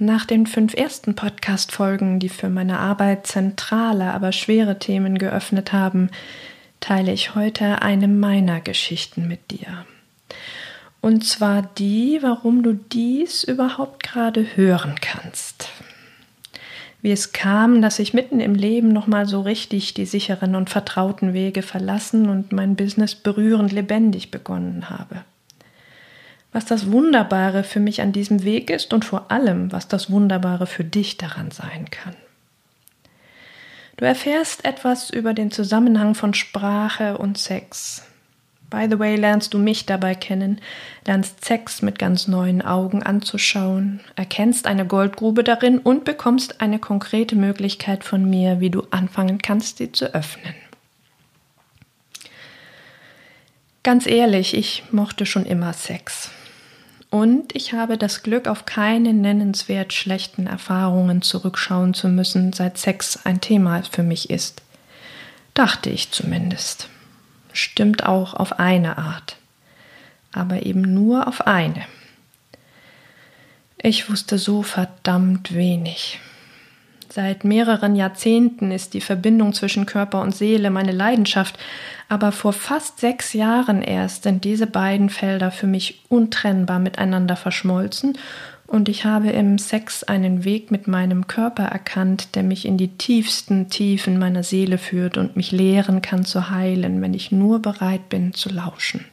Nach den fünf ersten Podcast-Folgen, die für meine Arbeit zentrale, aber schwere Themen geöffnet haben, teile ich heute eine meiner Geschichten mit dir. Und zwar die, warum du dies überhaupt gerade hören kannst. Wie es kam, dass ich mitten im Leben nochmal so richtig die sicheren und vertrauten Wege verlassen und mein Business berührend lebendig begonnen habe was das Wunderbare für mich an diesem Weg ist und vor allem, was das Wunderbare für dich daran sein kann. Du erfährst etwas über den Zusammenhang von Sprache und Sex. By the way, lernst du mich dabei kennen, lernst Sex mit ganz neuen Augen anzuschauen, erkennst eine Goldgrube darin und bekommst eine konkrete Möglichkeit von mir, wie du anfangen kannst, sie zu öffnen. Ganz ehrlich, ich mochte schon immer Sex. Und ich habe das Glück, auf keine nennenswert schlechten Erfahrungen zurückschauen zu müssen, seit Sex ein Thema für mich ist. Dachte ich zumindest. Stimmt auch auf eine Art. Aber eben nur auf eine. Ich wusste so verdammt wenig. Seit mehreren Jahrzehnten ist die Verbindung zwischen Körper und Seele meine Leidenschaft, aber vor fast sechs Jahren erst sind diese beiden Felder für mich untrennbar miteinander verschmolzen und ich habe im Sex einen Weg mit meinem Körper erkannt, der mich in die tiefsten Tiefen meiner Seele führt und mich lehren kann zu heilen, wenn ich nur bereit bin zu lauschen.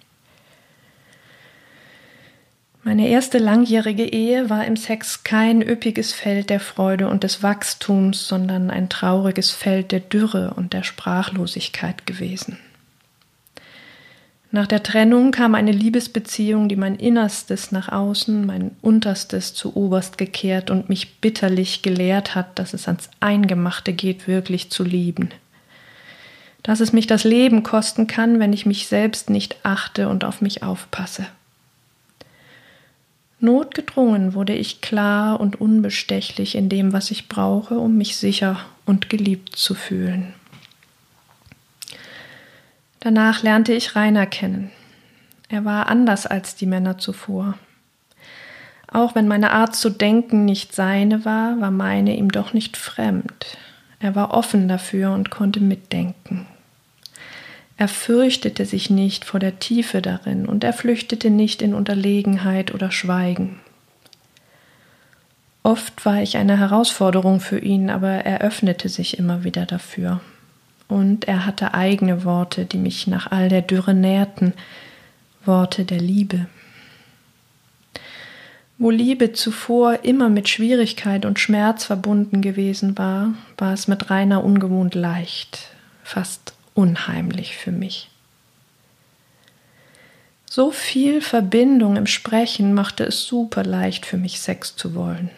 Meine erste langjährige Ehe war im Sex kein üppiges Feld der Freude und des Wachstums, sondern ein trauriges Feld der Dürre und der Sprachlosigkeit gewesen. Nach der Trennung kam eine Liebesbeziehung, die mein Innerstes nach außen, mein Unterstes zu Oberst gekehrt und mich bitterlich gelehrt hat, dass es ans Eingemachte geht, wirklich zu lieben. Dass es mich das Leben kosten kann, wenn ich mich selbst nicht achte und auf mich aufpasse. Notgedrungen wurde ich klar und unbestechlich in dem, was ich brauche, um mich sicher und geliebt zu fühlen. Danach lernte ich Rainer kennen. Er war anders als die Männer zuvor. Auch wenn meine Art zu denken nicht seine war, war meine ihm doch nicht fremd. Er war offen dafür und konnte mitdenken. Er fürchtete sich nicht vor der Tiefe darin und er flüchtete nicht in Unterlegenheit oder Schweigen. Oft war ich eine Herausforderung für ihn, aber er öffnete sich immer wieder dafür und er hatte eigene Worte, die mich nach all der Dürre nährten, Worte der Liebe. Wo Liebe zuvor immer mit Schwierigkeit und Schmerz verbunden gewesen war, war es mit Rainer ungewohnt leicht, fast unheimlich für mich. So viel Verbindung im Sprechen machte es super leicht für mich, Sex zu wollen.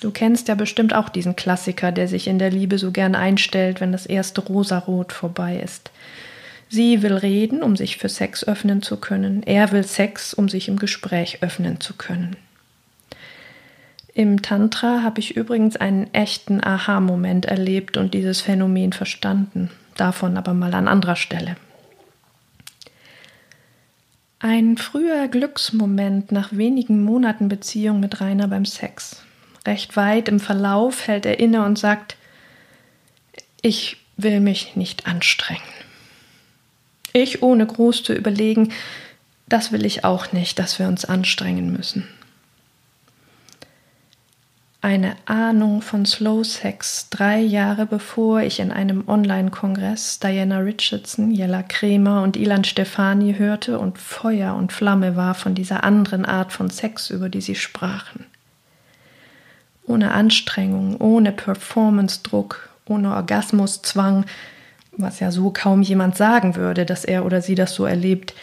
Du kennst ja bestimmt auch diesen Klassiker, der sich in der Liebe so gern einstellt, wenn das erste Rosarot vorbei ist. Sie will reden, um sich für Sex öffnen zu können. Er will Sex, um sich im Gespräch öffnen zu können. Im Tantra habe ich übrigens einen echten Aha-Moment erlebt und dieses Phänomen verstanden. Davon aber mal an anderer Stelle. Ein früher Glücksmoment nach wenigen Monaten Beziehung mit Rainer beim Sex recht weit im Verlauf hält er inne und sagt, ich will mich nicht anstrengen. Ich ohne groß zu überlegen, das will ich auch nicht, dass wir uns anstrengen müssen. Eine Ahnung von Slow Sex drei Jahre bevor ich in einem Online-Kongress Diana Richardson, Jella Kremer und Ilan Stefani hörte und Feuer und Flamme war von dieser anderen Art von Sex, über die sie sprachen. Ohne Anstrengung, ohne Performance-Druck, ohne Orgasmuszwang, was ja so kaum jemand sagen würde, dass er oder sie das so erlebt,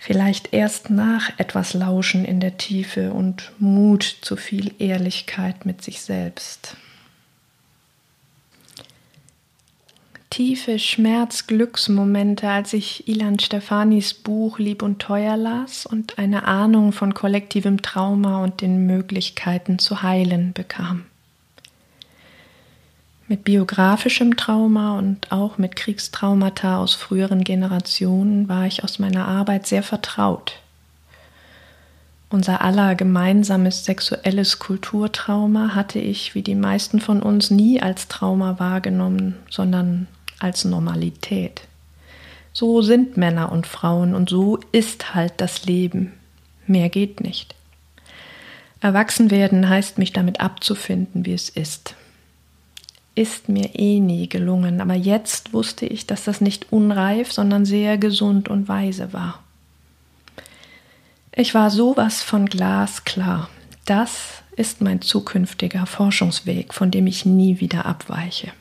vielleicht erst nach etwas Lauschen in der Tiefe und Mut zu viel Ehrlichkeit mit sich selbst. tiefe Schmerz-Glücksmomente, als ich Ilan Stefanis Buch Lieb und Teuer las und eine Ahnung von kollektivem Trauma und den Möglichkeiten zu heilen bekam. Mit biografischem Trauma und auch mit Kriegstraumata aus früheren Generationen war ich aus meiner Arbeit sehr vertraut. Unser aller gemeinsames sexuelles Kulturtrauma hatte ich, wie die meisten von uns, nie als Trauma wahrgenommen, sondern als Normalität. So sind Männer und Frauen und so ist halt das Leben. Mehr geht nicht. Erwachsen werden heißt mich damit abzufinden, wie es ist ist mir eh nie gelungen, aber jetzt wusste ich, dass das nicht unreif, sondern sehr gesund und weise war. Ich war sowas von glasklar. Das ist mein zukünftiger Forschungsweg, von dem ich nie wieder abweiche.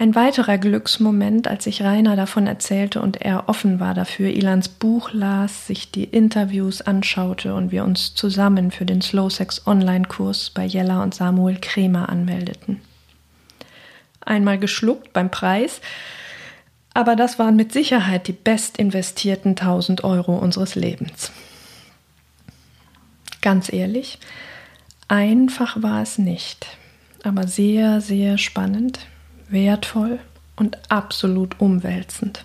Ein weiterer Glücksmoment, als ich Rainer davon erzählte und er offen war dafür, Ilans Buch las, sich die Interviews anschaute und wir uns zusammen für den Slow Sex Online-Kurs bei Jella und Samuel Kremer anmeldeten. Einmal geschluckt beim Preis, aber das waren mit Sicherheit die best investierten 1000 Euro unseres Lebens. Ganz ehrlich, einfach war es nicht, aber sehr, sehr spannend wertvoll und absolut umwälzend.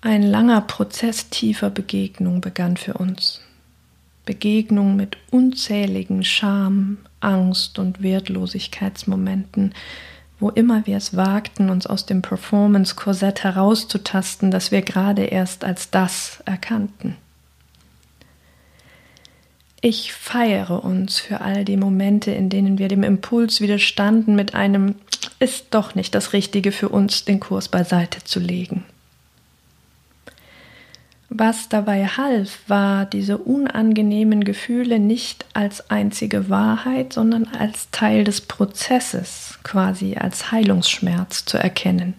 Ein langer Prozess tiefer Begegnung begann für uns. Begegnung mit unzähligen Scham, Angst und Wertlosigkeitsmomenten, wo immer wir es wagten, uns aus dem Performance-Korsett herauszutasten, das wir gerade erst als das erkannten. Ich feiere uns für all die Momente, in denen wir dem Impuls widerstanden, mit einem ist doch nicht das Richtige für uns, den Kurs beiseite zu legen. Was dabei half, war, diese unangenehmen Gefühle nicht als einzige Wahrheit, sondern als Teil des Prozesses, quasi als Heilungsschmerz zu erkennen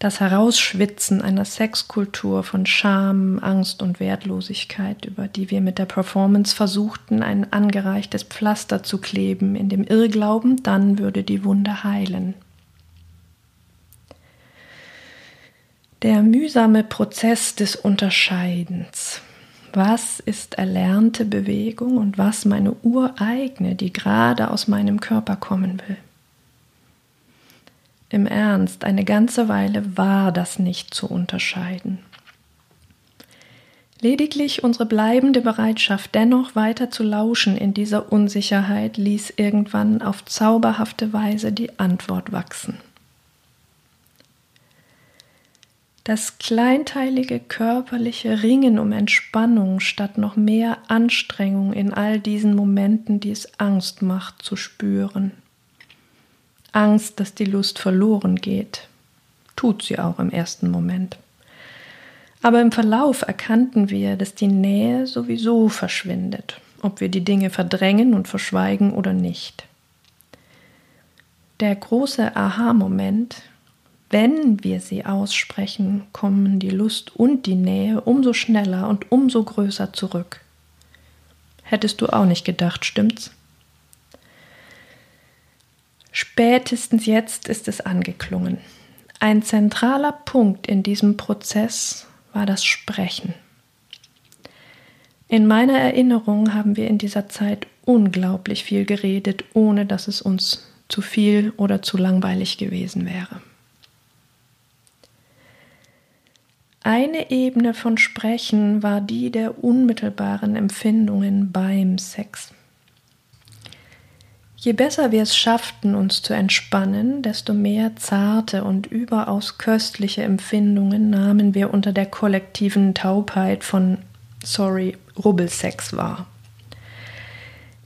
das Herausschwitzen einer Sexkultur von Scham, Angst und Wertlosigkeit, über die wir mit der Performance versuchten, ein angereichtes Pflaster zu kleben, in dem Irrglauben, dann würde die Wunde heilen. Der mühsame Prozess des Unterscheidens. Was ist erlernte Bewegung und was meine ureigene, die gerade aus meinem Körper kommen will? Im Ernst, eine ganze Weile war das nicht zu unterscheiden. Lediglich unsere bleibende Bereitschaft, dennoch weiter zu lauschen in dieser Unsicherheit, ließ irgendwann auf zauberhafte Weise die Antwort wachsen. Das kleinteilige körperliche Ringen um Entspannung statt noch mehr Anstrengung in all diesen Momenten, die es Angst macht, zu spüren. Angst, dass die Lust verloren geht. Tut sie auch im ersten Moment. Aber im Verlauf erkannten wir, dass die Nähe sowieso verschwindet, ob wir die Dinge verdrängen und verschweigen oder nicht. Der große Aha-Moment, wenn wir sie aussprechen, kommen die Lust und die Nähe umso schneller und umso größer zurück. Hättest du auch nicht gedacht, stimmt's? Spätestens jetzt ist es angeklungen. Ein zentraler Punkt in diesem Prozess war das Sprechen. In meiner Erinnerung haben wir in dieser Zeit unglaublich viel geredet, ohne dass es uns zu viel oder zu langweilig gewesen wäre. Eine Ebene von Sprechen war die der unmittelbaren Empfindungen beim Sex. Je besser wir es schafften, uns zu entspannen, desto mehr zarte und überaus köstliche Empfindungen nahmen wir unter der kollektiven Taubheit von, sorry, Rubbelsex wahr.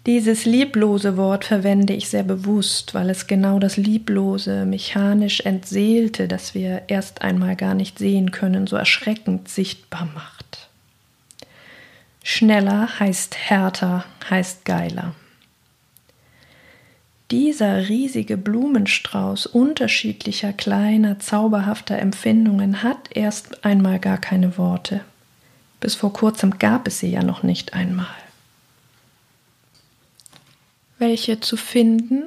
Dieses lieblose Wort verwende ich sehr bewusst, weil es genau das lieblose, mechanisch entseelte, das wir erst einmal gar nicht sehen können, so erschreckend sichtbar macht. Schneller heißt härter, heißt geiler. Dieser riesige Blumenstrauß unterschiedlicher kleiner, zauberhafter Empfindungen hat erst einmal gar keine Worte. Bis vor kurzem gab es sie ja noch nicht einmal. Welche zu finden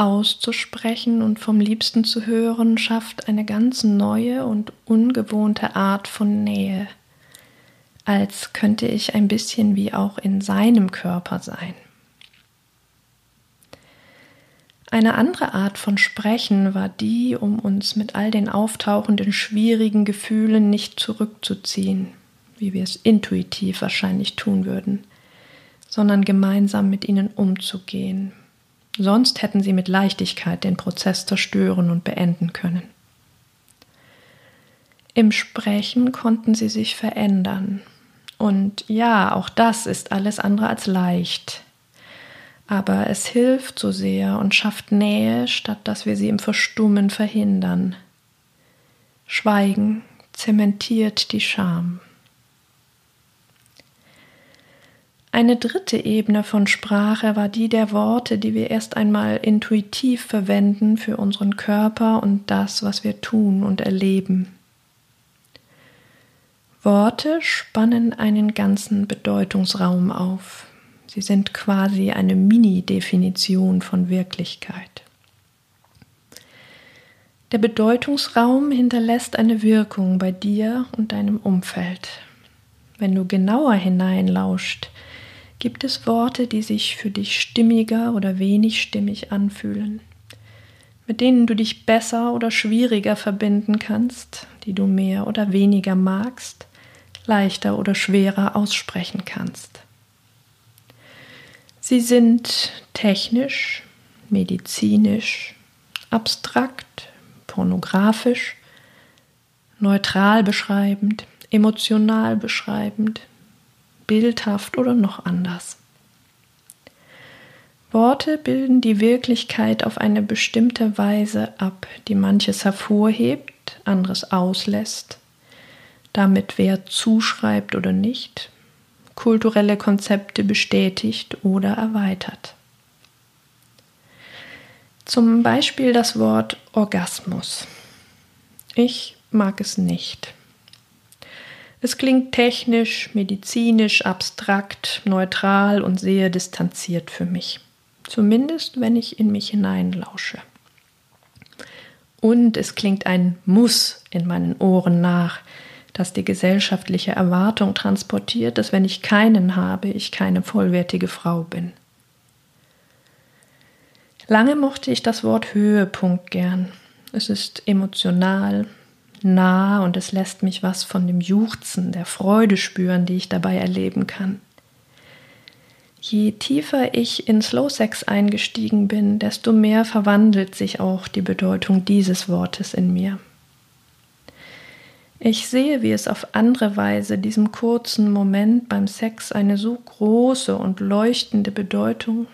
auszusprechen und vom Liebsten zu hören, schafft eine ganz neue und ungewohnte Art von Nähe, als könnte ich ein bisschen wie auch in seinem Körper sein. Eine andere Art von Sprechen war die, um uns mit all den auftauchenden schwierigen Gefühlen nicht zurückzuziehen, wie wir es intuitiv wahrscheinlich tun würden, sondern gemeinsam mit ihnen umzugehen. Sonst hätten sie mit Leichtigkeit den Prozess zerstören und beenden können. Im Sprechen konnten sie sich verändern. Und ja, auch das ist alles andere als leicht aber es hilft so sehr und schafft Nähe, statt dass wir sie im Verstummen verhindern. Schweigen zementiert die Scham. Eine dritte Ebene von Sprache war die der Worte, die wir erst einmal intuitiv verwenden für unseren Körper und das, was wir tun und erleben. Worte spannen einen ganzen Bedeutungsraum auf. Sie sind quasi eine Mini-Definition von Wirklichkeit. Der Bedeutungsraum hinterlässt eine Wirkung bei dir und deinem Umfeld. Wenn du genauer hineinlauscht, gibt es Worte, die sich für dich stimmiger oder wenig stimmig anfühlen, mit denen du dich besser oder schwieriger verbinden kannst, die du mehr oder weniger magst, leichter oder schwerer aussprechen kannst. Sie sind technisch, medizinisch, abstrakt, pornografisch, neutral beschreibend, emotional beschreibend, bildhaft oder noch anders. Worte bilden die Wirklichkeit auf eine bestimmte Weise ab, die manches hervorhebt, anderes auslässt, damit Wert zuschreibt oder nicht, kulturelle Konzepte bestätigt oder erweitert. Zum Beispiel das Wort Orgasmus. Ich mag es nicht. Es klingt technisch, medizinisch, abstrakt, neutral und sehr distanziert für mich. Zumindest wenn ich in mich hineinlausche. Und es klingt ein Muss in meinen Ohren nach, dass die gesellschaftliche Erwartung transportiert, dass wenn ich keinen habe, ich keine vollwertige Frau bin. Lange mochte ich das Wort Höhepunkt gern. Es ist emotional, nah und es lässt mich was von dem Juchzen, der Freude spüren, die ich dabei erleben kann. Je tiefer ich in Slow Sex eingestiegen bin, desto mehr verwandelt sich auch die Bedeutung dieses Wortes in mir. Ich sehe, wie es auf andere Weise diesem kurzen Moment beim Sex eine so große und leuchtende Bedeutung,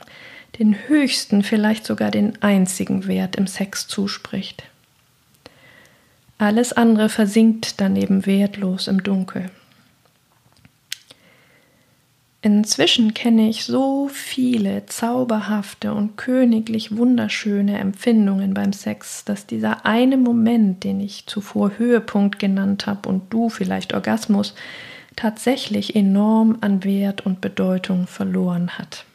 den höchsten, vielleicht sogar den einzigen Wert im Sex zuspricht. Alles andere versinkt daneben wertlos im Dunkel. Inzwischen kenne ich so viele zauberhafte und königlich wunderschöne Empfindungen beim Sex, dass dieser eine Moment, den ich zuvor Höhepunkt genannt habe und du vielleicht Orgasmus, tatsächlich enorm an Wert und Bedeutung verloren hat.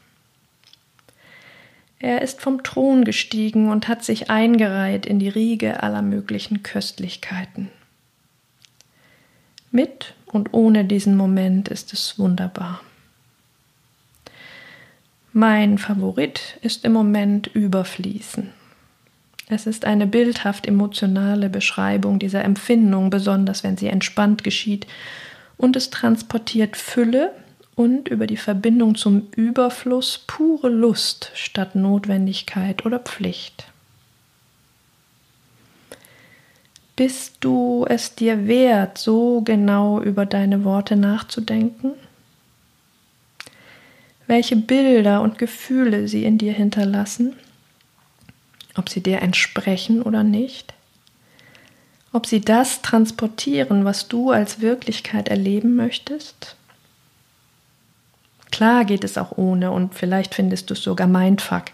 Er ist vom Thron gestiegen und hat sich eingereiht in die Riege aller möglichen Köstlichkeiten. Mit und ohne diesen Moment ist es wunderbar. Mein Favorit ist im Moment Überfließen. Es ist eine bildhaft emotionale Beschreibung dieser Empfindung, besonders wenn sie entspannt geschieht, und es transportiert Fülle und über die Verbindung zum Überfluss pure Lust statt Notwendigkeit oder Pflicht. Bist du es dir wert, so genau über deine Worte nachzudenken? Welche Bilder und Gefühle sie in dir hinterlassen, ob sie dir entsprechen oder nicht, ob sie das transportieren, was du als Wirklichkeit erleben möchtest. Klar geht es auch ohne und vielleicht findest du es sogar Mindfuck,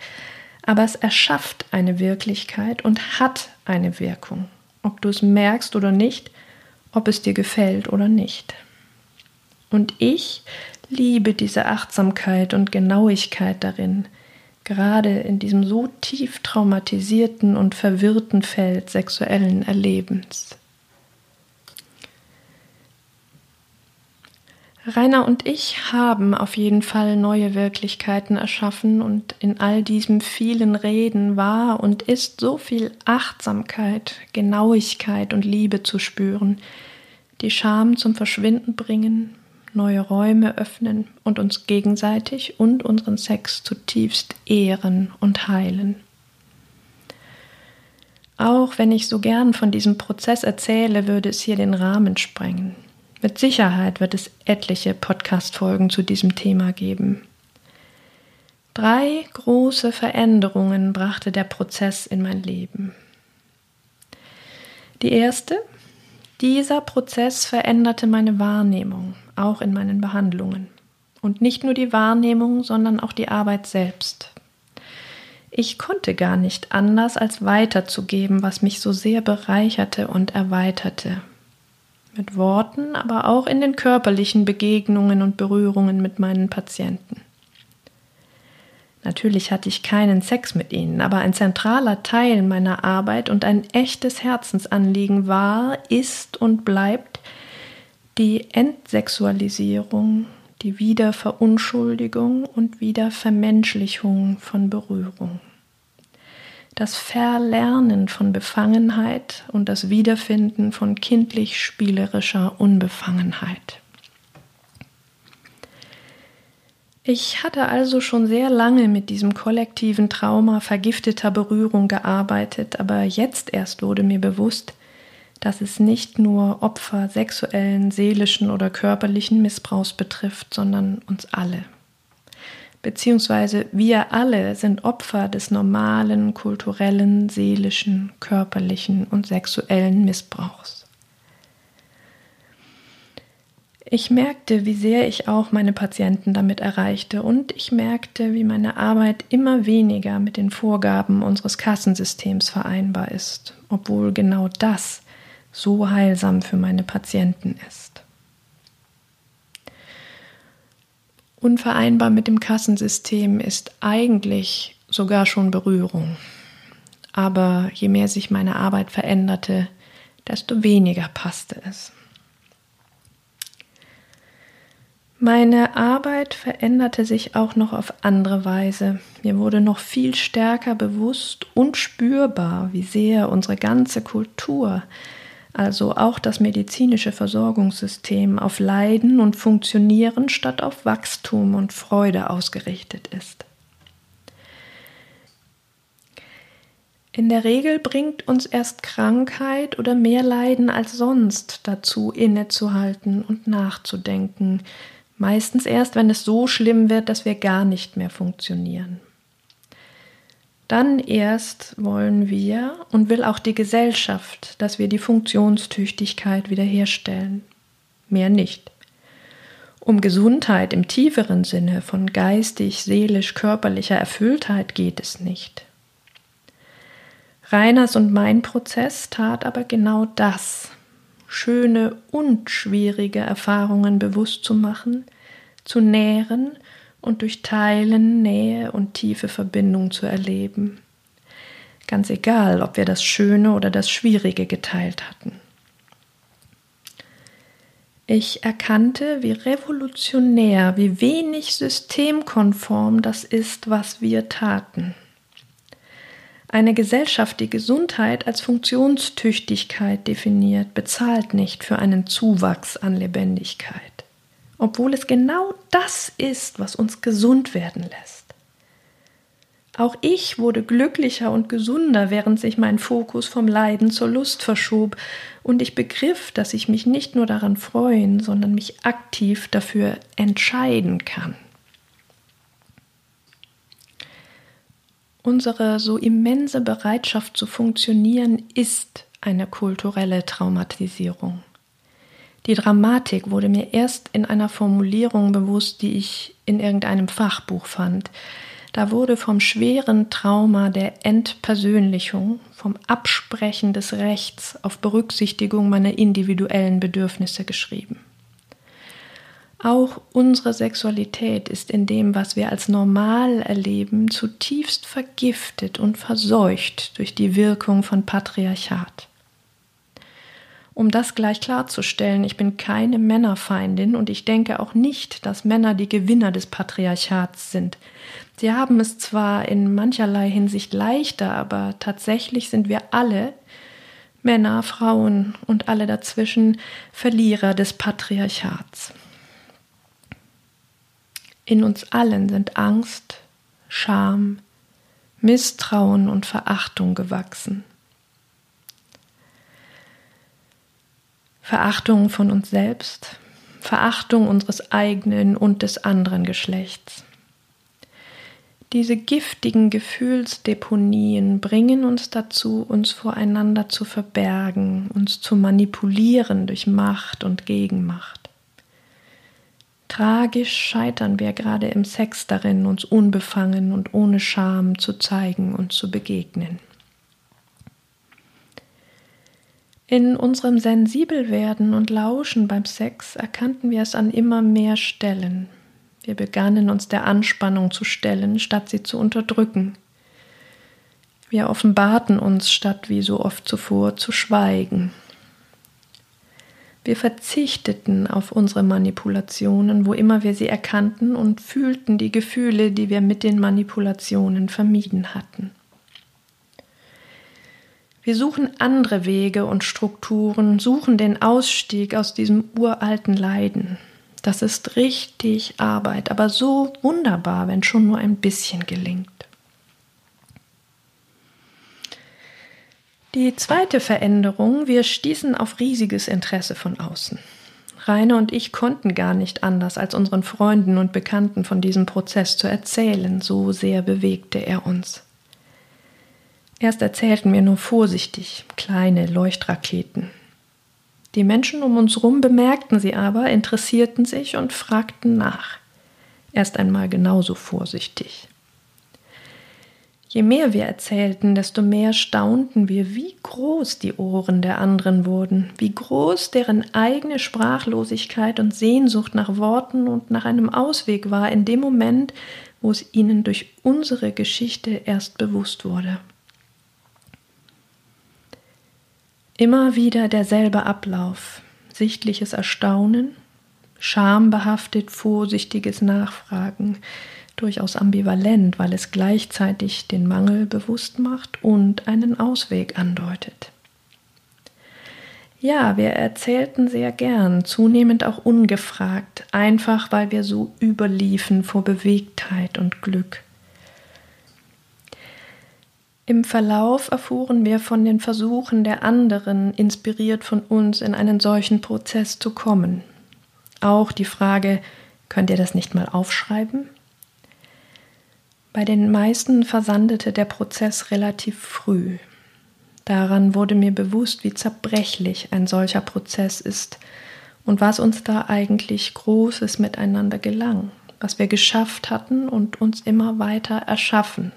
aber es erschafft eine Wirklichkeit und hat eine Wirkung, ob du es merkst oder nicht, ob es dir gefällt oder nicht. Und ich liebe diese Achtsamkeit und Genauigkeit darin, gerade in diesem so tief traumatisierten und verwirrten Feld sexuellen Erlebens. Rainer und ich haben auf jeden Fall neue Wirklichkeiten erschaffen und in all diesem vielen Reden war und ist so viel Achtsamkeit, Genauigkeit und Liebe zu spüren, die Scham zum Verschwinden bringen, neue Räume öffnen und uns gegenseitig und unseren Sex zutiefst ehren und heilen. Auch wenn ich so gern von diesem Prozess erzähle, würde es hier den Rahmen sprengen. Mit Sicherheit wird es etliche Podcast-Folgen zu diesem Thema geben. Drei große Veränderungen brachte der Prozess in mein Leben. Die erste, dieser Prozess veränderte meine Wahrnehmung, auch in meinen Behandlungen. Und nicht nur die Wahrnehmung, sondern auch die Arbeit selbst. Ich konnte gar nicht anders, als weiterzugeben, was mich so sehr bereicherte und erweiterte mit Worten, aber auch in den körperlichen Begegnungen und Berührungen mit meinen Patienten. Natürlich hatte ich keinen Sex mit ihnen, aber ein zentraler Teil meiner Arbeit und ein echtes Herzensanliegen war, ist und bleibt die Entsexualisierung, die Wiederverunschuldigung und Wiedervermenschlichung von Berührung das Verlernen von Befangenheit und das Wiederfinden von kindlich spielerischer Unbefangenheit. Ich hatte also schon sehr lange mit diesem kollektiven Trauma vergifteter Berührung gearbeitet, aber jetzt erst wurde mir bewusst, dass es nicht nur Opfer sexuellen, seelischen oder körperlichen Missbrauchs betrifft, sondern uns alle beziehungsweise wir alle sind Opfer des normalen kulturellen, seelischen, körperlichen und sexuellen Missbrauchs. Ich merkte, wie sehr ich auch meine Patienten damit erreichte und ich merkte, wie meine Arbeit immer weniger mit den Vorgaben unseres Kassensystems vereinbar ist, obwohl genau das so heilsam für meine Patienten ist. Unvereinbar mit dem Kassensystem ist eigentlich sogar schon Berührung. Aber je mehr sich meine Arbeit veränderte, desto weniger passte es. Meine Arbeit veränderte sich auch noch auf andere Weise. Mir wurde noch viel stärker bewusst und spürbar, wie sehr unsere ganze Kultur also auch das medizinische Versorgungssystem auf Leiden und Funktionieren statt auf Wachstum und Freude ausgerichtet ist. In der Regel bringt uns erst Krankheit oder mehr Leiden als sonst dazu, innezuhalten und nachzudenken, meistens erst, wenn es so schlimm wird, dass wir gar nicht mehr funktionieren. Dann erst wollen wir und will auch die Gesellschaft, dass wir die Funktionstüchtigkeit wiederherstellen. Mehr nicht. Um Gesundheit im tieferen Sinne von geistig, seelisch, körperlicher Erfülltheit geht es nicht. Reiners und mein Prozess tat aber genau das, schöne und schwierige Erfahrungen bewusst zu machen, zu nähren und durch Teilen Nähe und tiefe Verbindung zu erleben. Ganz egal, ob wir das Schöne oder das Schwierige geteilt hatten. Ich erkannte, wie revolutionär, wie wenig systemkonform das ist, was wir taten. Eine Gesellschaft, die Gesundheit als Funktionstüchtigkeit definiert, bezahlt nicht für einen Zuwachs an Lebendigkeit obwohl es genau das ist, was uns gesund werden lässt. Auch ich wurde glücklicher und gesunder, während sich mein Fokus vom Leiden zur Lust verschob, und ich begriff, dass ich mich nicht nur daran freuen, sondern mich aktiv dafür entscheiden kann. Unsere so immense Bereitschaft zu funktionieren ist eine kulturelle Traumatisierung. Die Dramatik wurde mir erst in einer Formulierung bewusst, die ich in irgendeinem Fachbuch fand. Da wurde vom schweren Trauma der Entpersönlichung, vom Absprechen des Rechts auf Berücksichtigung meiner individuellen Bedürfnisse geschrieben. Auch unsere Sexualität ist in dem, was wir als normal erleben, zutiefst vergiftet und verseucht durch die Wirkung von Patriarchat. Um das gleich klarzustellen, ich bin keine Männerfeindin und ich denke auch nicht, dass Männer die Gewinner des Patriarchats sind. Sie haben es zwar in mancherlei Hinsicht leichter, aber tatsächlich sind wir alle, Männer, Frauen und alle dazwischen, Verlierer des Patriarchats. In uns allen sind Angst, Scham, Misstrauen und Verachtung gewachsen. Verachtung von uns selbst, Verachtung unseres eigenen und des anderen Geschlechts. Diese giftigen Gefühlsdeponien bringen uns dazu, uns voreinander zu verbergen, uns zu manipulieren durch Macht und Gegenmacht. Tragisch scheitern wir gerade im Sex darin, uns unbefangen und ohne Scham zu zeigen und zu begegnen. In unserem Sensibelwerden und Lauschen beim Sex erkannten wir es an immer mehr Stellen. Wir begannen uns der Anspannung zu stellen, statt sie zu unterdrücken. Wir offenbarten uns, statt wie so oft zuvor zu schweigen. Wir verzichteten auf unsere Manipulationen, wo immer wir sie erkannten und fühlten die Gefühle, die wir mit den Manipulationen vermieden hatten. Wir suchen andere Wege und Strukturen, suchen den Ausstieg aus diesem uralten Leiden. Das ist richtig Arbeit, aber so wunderbar, wenn schon nur ein bisschen gelingt. Die zweite Veränderung, wir stießen auf riesiges Interesse von außen. Rainer und ich konnten gar nicht anders, als unseren Freunden und Bekannten von diesem Prozess zu erzählen, so sehr bewegte er uns. Erst erzählten wir nur vorsichtig, kleine Leuchtraketen. Die Menschen um uns herum bemerkten sie aber, interessierten sich und fragten nach. Erst einmal genauso vorsichtig. Je mehr wir erzählten, desto mehr staunten wir, wie groß die Ohren der anderen wurden, wie groß deren eigene Sprachlosigkeit und Sehnsucht nach Worten und nach einem Ausweg war in dem Moment, wo es ihnen durch unsere Geschichte erst bewusst wurde. Immer wieder derselbe Ablauf, sichtliches Erstaunen, schambehaftet vorsichtiges Nachfragen, durchaus ambivalent, weil es gleichzeitig den Mangel bewusst macht und einen Ausweg andeutet. Ja, wir erzählten sehr gern, zunehmend auch ungefragt, einfach weil wir so überliefen vor Bewegtheit und Glück. Im Verlauf erfuhren wir von den Versuchen der anderen, inspiriert von uns, in einen solchen Prozess zu kommen. Auch die Frage, könnt ihr das nicht mal aufschreiben? Bei den meisten versandete der Prozess relativ früh. Daran wurde mir bewusst, wie zerbrechlich ein solcher Prozess ist und was uns da eigentlich Großes miteinander gelang, was wir geschafft hatten und uns immer weiter erschaffen.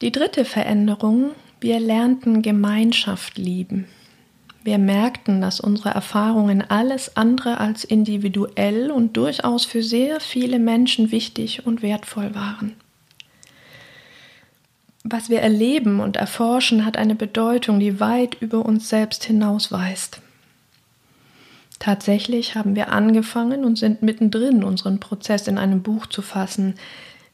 Die dritte Veränderung, wir lernten Gemeinschaft lieben. Wir merkten, dass unsere Erfahrungen alles andere als individuell und durchaus für sehr viele Menschen wichtig und wertvoll waren. Was wir erleben und erforschen, hat eine Bedeutung, die weit über uns selbst hinausweist. Tatsächlich haben wir angefangen und sind mittendrin, unseren Prozess in einem Buch zu fassen,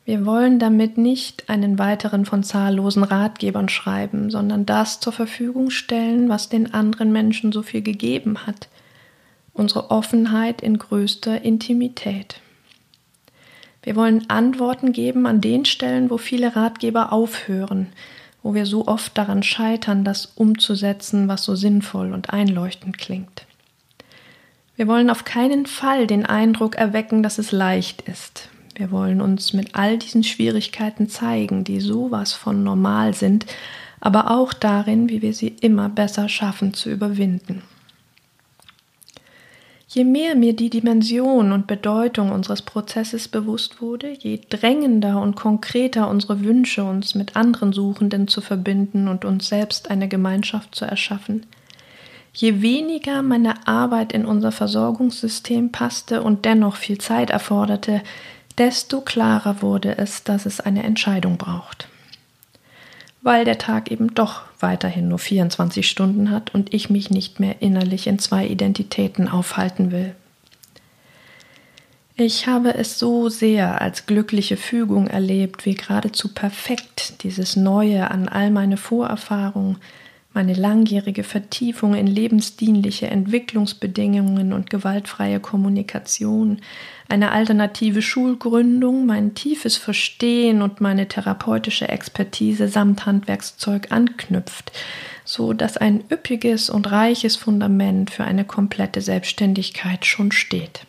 wir wollen damit nicht einen weiteren von zahllosen Ratgebern schreiben, sondern das zur Verfügung stellen, was den anderen Menschen so viel gegeben hat. Unsere Offenheit in größter Intimität. Wir wollen Antworten geben an den Stellen, wo viele Ratgeber aufhören, wo wir so oft daran scheitern, das umzusetzen, was so sinnvoll und einleuchtend klingt. Wir wollen auf keinen Fall den Eindruck erwecken, dass es leicht ist. Wir wollen uns mit all diesen Schwierigkeiten zeigen, die sowas von normal sind, aber auch darin, wie wir sie immer besser schaffen zu überwinden. Je mehr mir die Dimension und Bedeutung unseres Prozesses bewusst wurde, je drängender und konkreter unsere Wünsche, uns mit anderen Suchenden zu verbinden und uns selbst eine Gemeinschaft zu erschaffen, Je weniger meine Arbeit in unser Versorgungssystem passte und dennoch viel Zeit erforderte, desto klarer wurde es, dass es eine Entscheidung braucht. Weil der Tag eben doch weiterhin nur 24 Stunden hat und ich mich nicht mehr innerlich in zwei Identitäten aufhalten will. Ich habe es so sehr als glückliche Fügung erlebt, wie geradezu perfekt dieses Neue an all meine Vorerfahrungen, meine langjährige Vertiefung in lebensdienliche Entwicklungsbedingungen und gewaltfreie Kommunikation, eine alternative Schulgründung, mein tiefes Verstehen und meine therapeutische Expertise samt Handwerkszeug anknüpft, so dass ein üppiges und reiches Fundament für eine komplette Selbstständigkeit schon steht.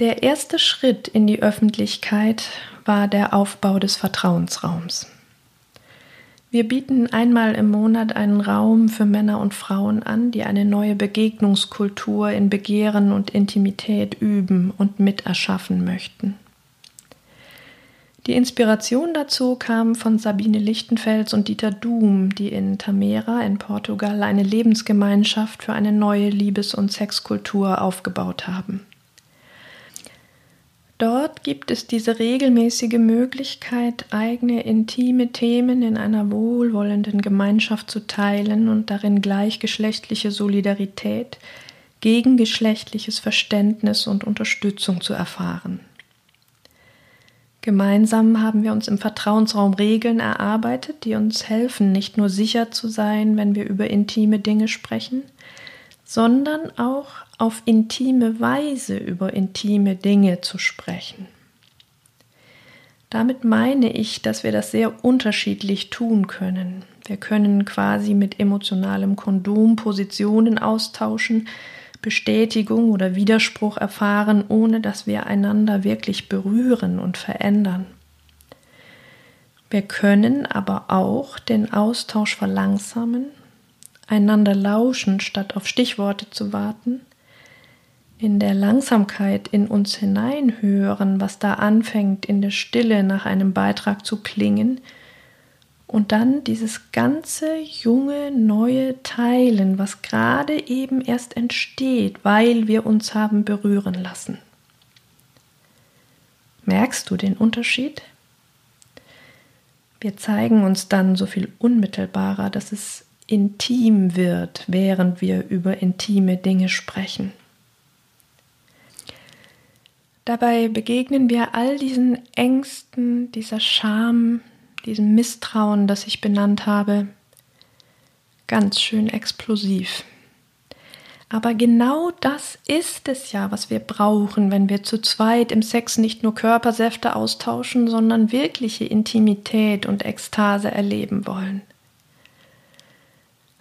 Der erste Schritt in die Öffentlichkeit war der Aufbau des Vertrauensraums. Wir bieten einmal im Monat einen Raum für Männer und Frauen an, die eine neue Begegnungskultur in Begehren und Intimität üben und miterschaffen möchten. Die Inspiration dazu kam von Sabine Lichtenfels und Dieter Doom, die in Tamera in Portugal eine Lebensgemeinschaft für eine neue Liebes- und Sexkultur aufgebaut haben. Dort gibt es diese regelmäßige Möglichkeit, eigene intime Themen in einer wohlwollenden Gemeinschaft zu teilen und darin gleichgeschlechtliche Solidarität, gegengeschlechtliches Verständnis und Unterstützung zu erfahren. Gemeinsam haben wir uns im Vertrauensraum Regeln erarbeitet, die uns helfen, nicht nur sicher zu sein, wenn wir über intime Dinge sprechen, sondern auch auf intime Weise über intime Dinge zu sprechen. Damit meine ich, dass wir das sehr unterschiedlich tun können. Wir können quasi mit emotionalem Kondom Positionen austauschen, Bestätigung oder Widerspruch erfahren, ohne dass wir einander wirklich berühren und verändern. Wir können aber auch den Austausch verlangsamen, einander lauschen, statt auf Stichworte zu warten, in der Langsamkeit in uns hineinhören, was da anfängt in der Stille nach einem Beitrag zu klingen, und dann dieses ganze junge, neue Teilen, was gerade eben erst entsteht, weil wir uns haben berühren lassen. Merkst du den Unterschied? Wir zeigen uns dann so viel unmittelbarer, dass es intim wird, während wir über intime Dinge sprechen. Dabei begegnen wir all diesen Ängsten, dieser Scham, diesem Misstrauen, das ich benannt habe, ganz schön explosiv. Aber genau das ist es ja, was wir brauchen, wenn wir zu zweit im Sex nicht nur Körpersäfte austauschen, sondern wirkliche Intimität und Ekstase erleben wollen.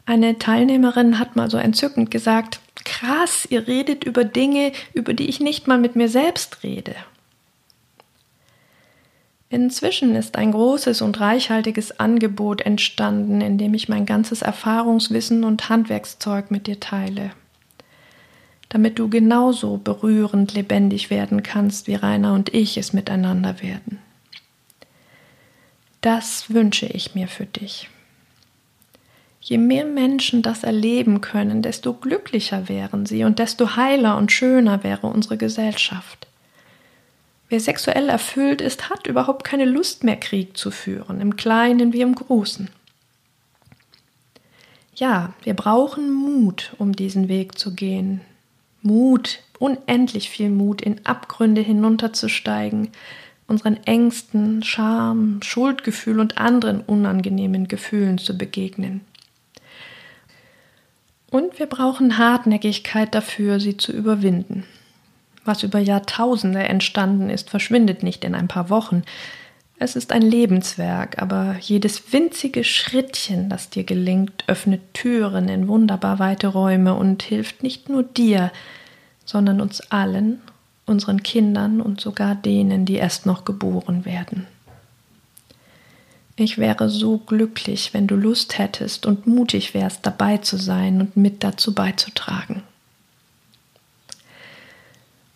Eine Teilnehmerin hat mal so entzückend gesagt, krass, ihr redet über Dinge, über die ich nicht mal mit mir selbst rede. Inzwischen ist ein großes und reichhaltiges Angebot entstanden, in dem ich mein ganzes Erfahrungswissen und Handwerkszeug mit dir teile. Damit du genauso berührend lebendig werden kannst, wie Rainer und ich es miteinander werden. Das wünsche ich mir für dich. Je mehr Menschen das erleben können, desto glücklicher wären sie und desto heiler und schöner wäre unsere Gesellschaft. Wer sexuell erfüllt ist, hat überhaupt keine Lust mehr, Krieg zu führen, im Kleinen wie im Großen. Ja, wir brauchen Mut, um diesen Weg zu gehen. Mut, unendlich viel Mut, in Abgründe hinunterzusteigen, unseren Ängsten, Scham, Schuldgefühl und anderen unangenehmen Gefühlen zu begegnen. Und wir brauchen Hartnäckigkeit dafür, sie zu überwinden. Was über Jahrtausende entstanden ist, verschwindet nicht in ein paar Wochen. Es ist ein Lebenswerk, aber jedes winzige Schrittchen, das dir gelingt, öffnet Türen in wunderbar weite Räume und hilft nicht nur dir, sondern uns allen, unseren Kindern und sogar denen, die erst noch geboren werden. Ich wäre so glücklich, wenn du Lust hättest und mutig wärst, dabei zu sein und mit dazu beizutragen.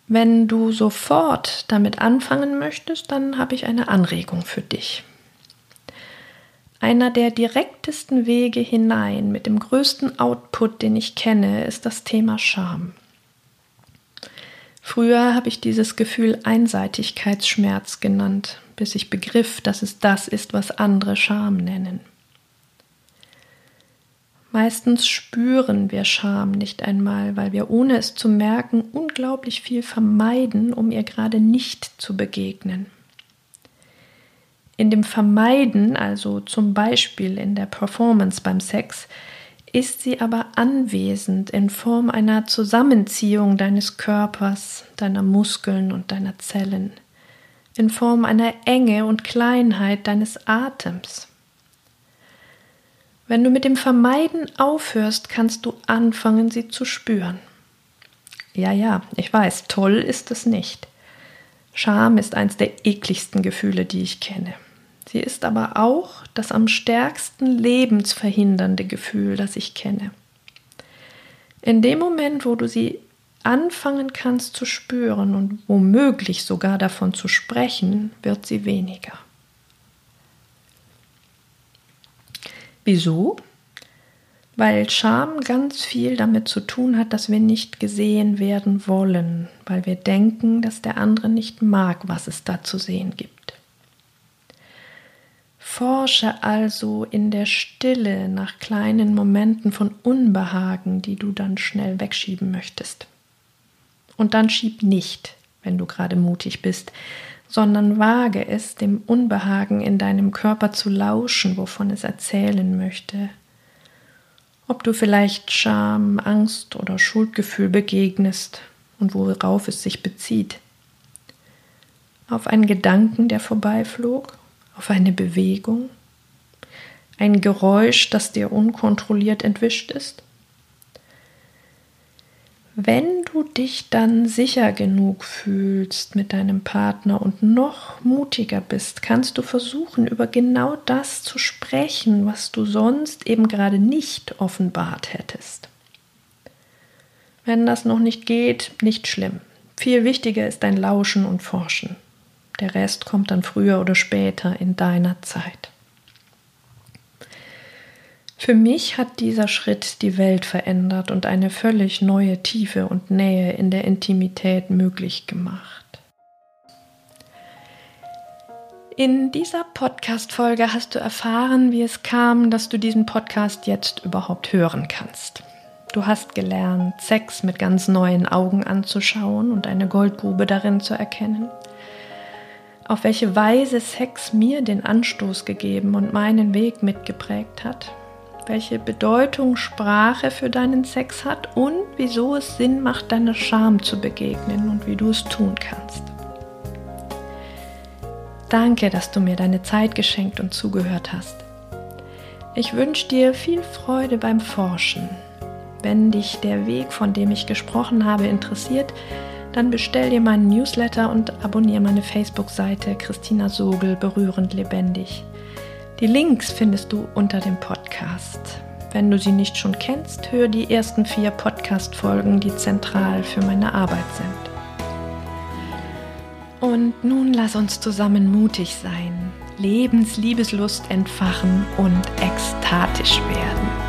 Wenn du sofort damit anfangen möchtest, dann habe ich eine Anregung für dich. Einer der direktesten Wege hinein mit dem größten Output, den ich kenne, ist das Thema Scham. Früher habe ich dieses Gefühl Einseitigkeitsschmerz genannt, bis ich begriff, dass es das ist, was andere Scham nennen. Meistens spüren wir Scham nicht einmal, weil wir ohne es zu merken unglaublich viel vermeiden, um ihr gerade nicht zu begegnen. In dem Vermeiden, also zum Beispiel in der Performance beim Sex, ist sie aber anwesend in Form einer Zusammenziehung deines Körpers, deiner Muskeln und deiner Zellen, in Form einer Enge und Kleinheit deines Atems. Wenn du mit dem Vermeiden aufhörst, kannst du anfangen, sie zu spüren. Ja, ja, ich weiß, toll ist es nicht. Scham ist eins der ekligsten Gefühle, die ich kenne. Sie ist aber auch das am stärksten lebensverhindernde Gefühl, das ich kenne. In dem Moment, wo du sie anfangen kannst zu spüren und womöglich sogar davon zu sprechen, wird sie weniger. Wieso? Weil Scham ganz viel damit zu tun hat, dass wir nicht gesehen werden wollen, weil wir denken, dass der andere nicht mag, was es da zu sehen gibt. Forsche also in der Stille nach kleinen Momenten von Unbehagen, die du dann schnell wegschieben möchtest. Und dann schieb nicht, wenn du gerade mutig bist, sondern wage es, dem Unbehagen in deinem Körper zu lauschen, wovon es erzählen möchte. Ob du vielleicht Scham, Angst oder Schuldgefühl begegnest und worauf es sich bezieht. Auf einen Gedanken, der vorbeiflog auf eine Bewegung, ein Geräusch, das dir unkontrolliert entwischt ist? Wenn du dich dann sicher genug fühlst mit deinem Partner und noch mutiger bist, kannst du versuchen, über genau das zu sprechen, was du sonst eben gerade nicht offenbart hättest. Wenn das noch nicht geht, nicht schlimm. Viel wichtiger ist dein Lauschen und Forschen. Der Rest kommt dann früher oder später in deiner Zeit. Für mich hat dieser Schritt die Welt verändert und eine völlig neue Tiefe und Nähe in der Intimität möglich gemacht. In dieser Podcast-Folge hast du erfahren, wie es kam, dass du diesen Podcast jetzt überhaupt hören kannst. Du hast gelernt, Sex mit ganz neuen Augen anzuschauen und eine Goldgrube darin zu erkennen auf welche Weise Sex mir den Anstoß gegeben und meinen Weg mitgeprägt hat, welche Bedeutung Sprache für deinen Sex hat und wieso es Sinn macht, deiner Scham zu begegnen und wie du es tun kannst. Danke, dass du mir deine Zeit geschenkt und zugehört hast. Ich wünsche dir viel Freude beim Forschen. Wenn dich der Weg, von dem ich gesprochen habe, interessiert, dann bestell dir meinen Newsletter und abonniere meine Facebook-Seite Christina Sogel berührend lebendig. Die Links findest du unter dem Podcast. Wenn du sie nicht schon kennst, hör die ersten vier Podcast-Folgen, die zentral für meine Arbeit sind. Und nun lass uns zusammen mutig sein, Lebensliebeslust entfachen und ekstatisch werden.